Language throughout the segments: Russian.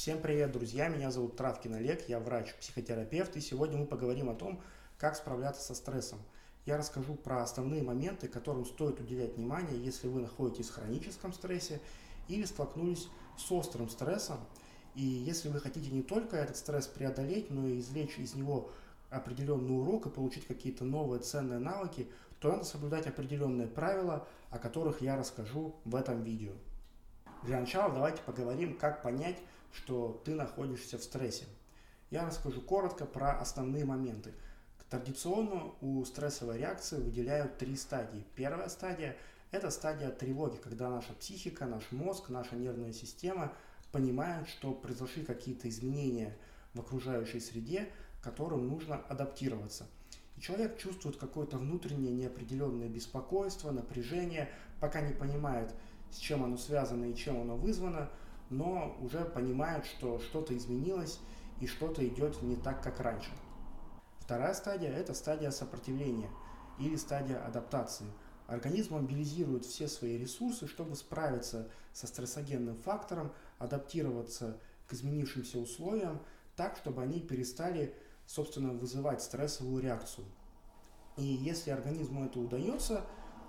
Всем привет, друзья! Меня зовут Травкин Олег, я врач-психотерапевт, и сегодня мы поговорим о том, как справляться со стрессом. Я расскажу про основные моменты, которым стоит уделять внимание, если вы находитесь в хроническом стрессе или столкнулись с острым стрессом. И если вы хотите не только этот стресс преодолеть, но и извлечь из него определенный урок и получить какие-то новые ценные навыки, то надо соблюдать определенные правила, о которых я расскажу в этом видео. Для начала давайте поговорим, как понять, что ты находишься в стрессе. Я расскажу коротко про основные моменты. Традиционно у стрессовой реакции выделяют три стадии. Первая стадия – это стадия тревоги, когда наша психика, наш мозг, наша нервная система понимают, что произошли какие-то изменения в окружающей среде, которым нужно адаптироваться. И человек чувствует какое-то внутреннее неопределенное беспокойство, напряжение, пока не понимает, с чем оно связано и чем оно вызвано, но уже понимает, что что-то изменилось и что-то идет не так, как раньше. Вторая стадия – это стадия сопротивления или стадия адаптации. Организм мобилизирует все свои ресурсы, чтобы справиться со стрессогенным фактором, адаптироваться к изменившимся условиям так, чтобы они перестали, собственно, вызывать стрессовую реакцию. И если организму это удается,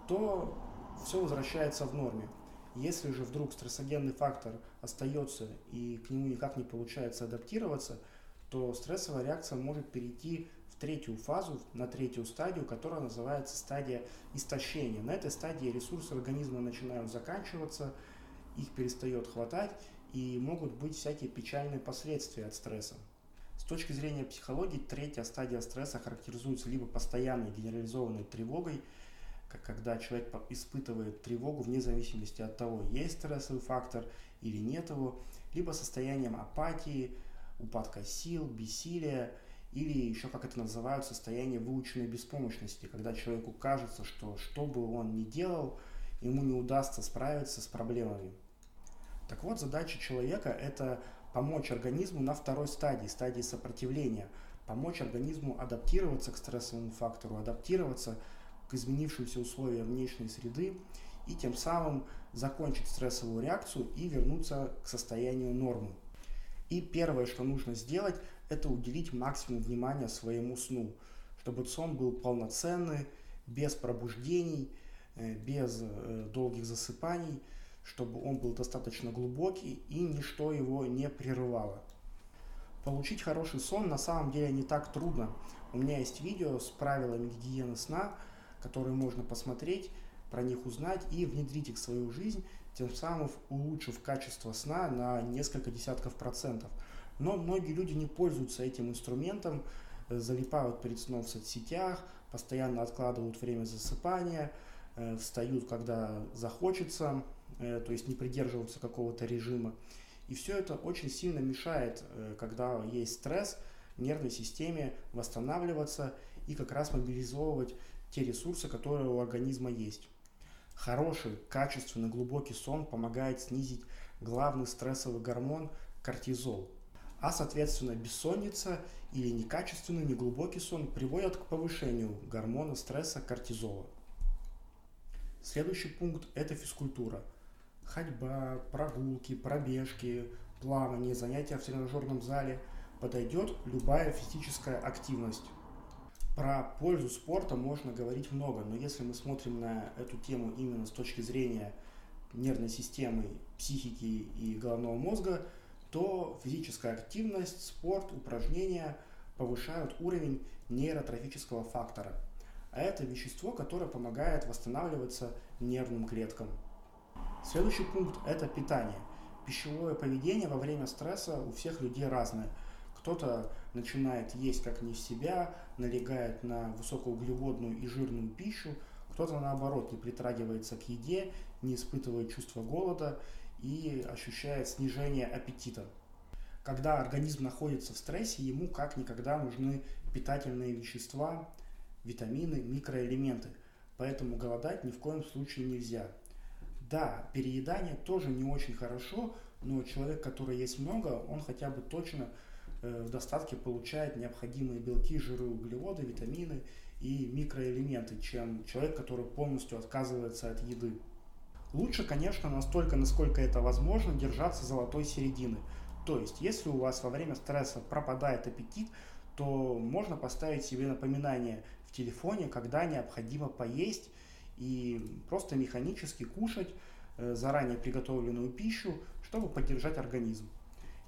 то все возвращается в норме. Если же вдруг стрессогенный фактор остается и к нему никак не получается адаптироваться, то стрессовая реакция может перейти в третью фазу, на третью стадию, которая называется стадия истощения. На этой стадии ресурсы организма начинают заканчиваться, их перестает хватать и могут быть всякие печальные последствия от стресса. С точки зрения психологии, третья стадия стресса характеризуется либо постоянной генерализованной тревогой, когда человек испытывает тревогу вне зависимости от того, есть стрессовый фактор или нет его, либо состоянием апатии, упадка сил, бессилия, или еще, как это называют, состояние выученной беспомощности, когда человеку кажется, что что бы он ни делал, ему не удастся справиться с проблемами. Так вот, задача человека – это помочь организму на второй стадии, стадии сопротивления, помочь организму адаптироваться к стрессовому фактору, адаптироваться изменившимся условиям внешней среды и тем самым закончить стрессовую реакцию и вернуться к состоянию нормы. И первое, что нужно сделать, это уделить максимум внимания своему сну, чтобы сон был полноценный, без пробуждений, э, без э, долгих засыпаний, чтобы он был достаточно глубокий и ничто его не прерывало. Получить хороший сон на самом деле не так трудно. У меня есть видео с правилами гигиены сна, которые можно посмотреть, про них узнать и внедрить их в свою жизнь, тем самым улучшив качество сна на несколько десятков процентов. Но многие люди не пользуются этим инструментом, э, залипают перед сном в соцсетях, постоянно откладывают время засыпания, э, встают, когда захочется, э, то есть не придерживаются какого-то режима. И все это очень сильно мешает, когда есть стресс, нервной системе восстанавливаться и как раз мобилизовывать те ресурсы, которые у организма есть. Хороший, качественный, глубокий сон помогает снизить главный стрессовый гормон кортизол. А соответственно бессонница или некачественный, неглубокий сон приводят к повышению гормона стресса кортизола. Следующий пункт – это физкультура. Ходьба, прогулки, пробежки, плавание, занятия в тренажерном зале – подойдет любая физическая активность. Про пользу спорта можно говорить много, но если мы смотрим на эту тему именно с точки зрения нервной системы, психики и головного мозга, то физическая активность, спорт, упражнения повышают уровень нейротрофического фактора. А это вещество, которое помогает восстанавливаться нервным клеткам. Следующий пункт – это питание. Пищевое поведение во время стресса у всех людей разное – кто-то начинает есть как не себя, налегает на высокоуглеводную и жирную пищу, кто-то наоборот не притрагивается к еде, не испытывает чувство голода и ощущает снижение аппетита. Когда организм находится в стрессе, ему как никогда нужны питательные вещества, витамины, микроэлементы. Поэтому голодать ни в коем случае нельзя. Да, переедание тоже не очень хорошо, но человек, который есть много, он хотя бы точно в достатке получает необходимые белки, жиры, углеводы, витамины и микроэлементы, чем человек, который полностью отказывается от еды. Лучше, конечно, настолько, насколько это возможно, держаться золотой середины. То есть, если у вас во время стресса пропадает аппетит, то можно поставить себе напоминание в телефоне, когда необходимо поесть и просто механически кушать э, заранее приготовленную пищу, чтобы поддержать организм.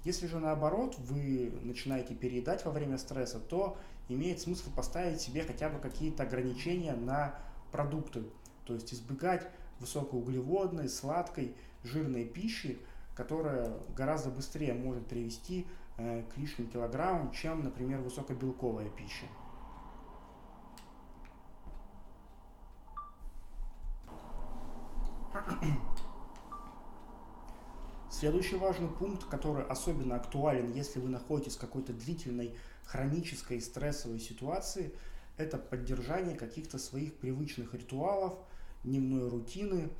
Если же наоборот вы начинаете переедать во время стресса, то имеет смысл поставить себе хотя бы какие-то ограничения на продукты, то есть избегать высокоуглеводной, сладкой, жирной пищи, которая гораздо быстрее может привести э, к лишним килограммам, чем, например, высокобелковая пища. Следующий важный пункт, который особенно актуален, если вы находитесь в какой-то длительной хронической стрессовой ситуации, это поддержание каких-то своих привычных ритуалов, дневной рутины,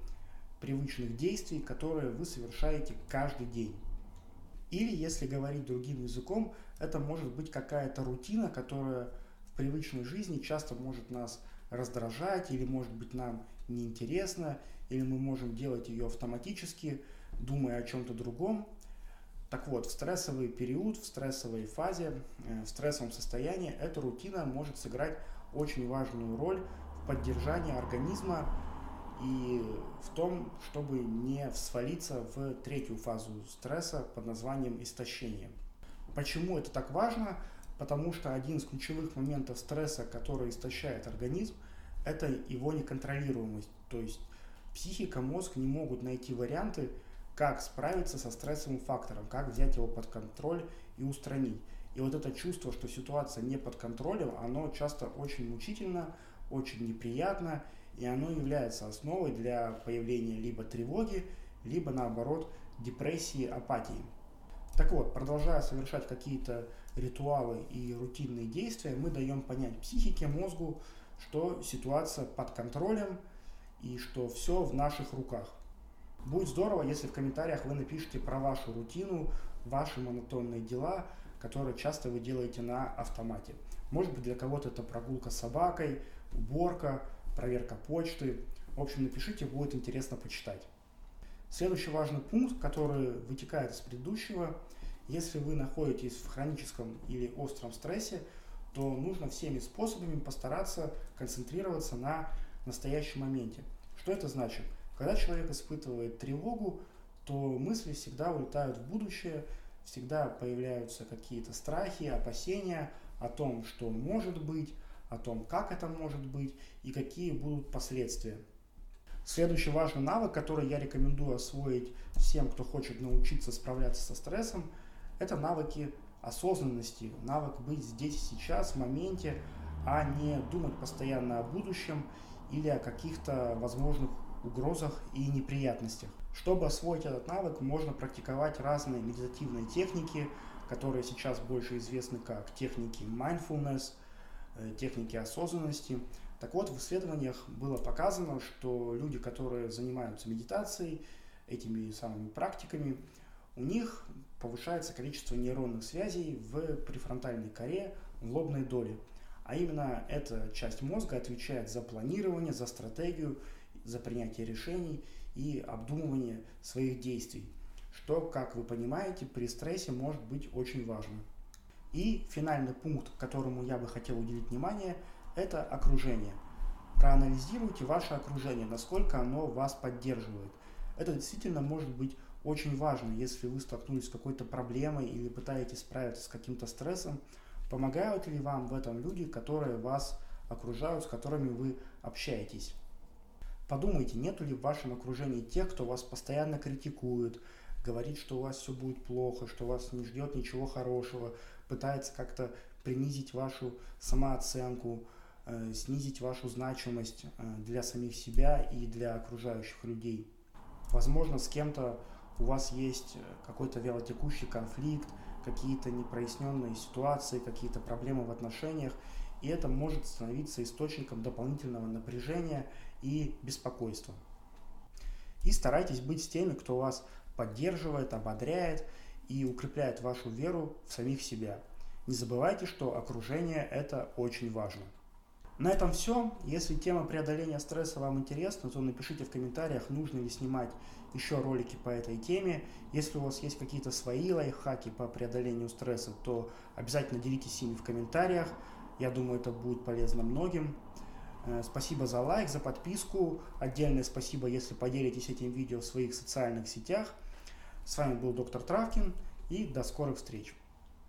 привычных действий, которые вы совершаете каждый день. Или, если говорить другим языком, это может быть какая-то рутина, которая в привычной жизни часто может нас раздражать или может быть нам неинтересна, или мы можем делать ее автоматически, думая о чем-то другом. Так вот, в стрессовый период, в стрессовой фазе, э, в стрессовом состоянии эта рутина может сыграть очень важную роль в поддержании организма и в том, чтобы не свалиться в третью фазу стресса под названием истощение. Почему это так важно? Потому что один из ключевых моментов стресса, который истощает организм, это его неконтролируемость. То есть психика, мозг не могут найти варианты, как справиться со стрессовым фактором, как взять его под контроль и устранить. И вот это чувство, что ситуация не под контролем, оно часто очень мучительно, очень неприятно, и оно является основой для появления либо тревоги, либо наоборот депрессии, апатии. Так вот, продолжая совершать какие-то ритуалы и рутинные действия, мы даем понять психике, мозгу, что ситуация под контролем и что все в наших руках. Будет здорово, если в комментариях вы напишите про вашу рутину, ваши монотонные дела, которые часто вы делаете на автомате. Может быть для кого-то это прогулка с собакой, уборка, проверка почты. В общем, напишите, будет интересно почитать. Следующий важный пункт, который вытекает из предыдущего, если вы находитесь в хроническом или остром стрессе, то нужно всеми способами постараться концентрироваться на настоящем моменте. Что это значит? Когда человек испытывает тревогу, то мысли всегда улетают в будущее, всегда появляются какие-то страхи, опасения о том, что может быть, о том, как это может быть и какие будут последствия. Следующий важный навык, который я рекомендую освоить всем, кто хочет научиться справляться со стрессом, это навыки осознанности, навык быть здесь сейчас, в моменте, а не думать постоянно о будущем или о каких-то возможных угрозах и неприятностях. Чтобы освоить этот навык, можно практиковать разные медитативные техники, которые сейчас больше известны как техники mindfulness, э, техники осознанности. Так вот, в исследованиях было показано, что люди, которые занимаются медитацией, этими самыми практиками, у них повышается количество нейронных связей в префронтальной коре, в лобной доле. А именно эта часть мозга отвечает за планирование, за стратегию, за принятие решений и обдумывание своих действий, что, как вы понимаете, при стрессе может быть очень важно. И финальный пункт, которому я бы хотел уделить внимание, это окружение. Проанализируйте ваше окружение, насколько оно вас поддерживает. Это действительно может быть очень важно, если вы столкнулись с какой-то проблемой или пытаетесь справиться с каким-то стрессом, помогают ли вам в этом люди, которые вас окружают, с которыми вы общаетесь. Подумайте, нету ли в вашем окружении тех, кто вас постоянно критикует, говорит, что у вас все будет плохо, что вас не ждет ничего хорошего, пытается как-то принизить вашу самооценку, э, снизить вашу значимость э, для самих себя и для окружающих людей. Возможно, с кем-то у вас есть э, какой-то вялотекущий конфликт, какие-то непроясненные ситуации, какие-то проблемы в отношениях, и это может становиться источником дополнительного напряжения и беспокойства. И старайтесь быть с теми, кто вас поддерживает, ободряет и укрепляет вашу веру в самих себя. Не забывайте, что окружение – это очень важно. На этом все. Если тема преодоления стресса вам интересна, то напишите в комментариях, нужно ли снимать еще ролики по этой теме. Если у вас есть какие-то свои лайфхаки по преодолению стресса, то обязательно делитесь ими в комментариях. Я думаю, это будет полезно многим. Э, спасибо за лайк, за подписку. Отдельное спасибо, если поделитесь этим видео в своих социальных сетях. С вами был доктор Травкин и до скорых встреч.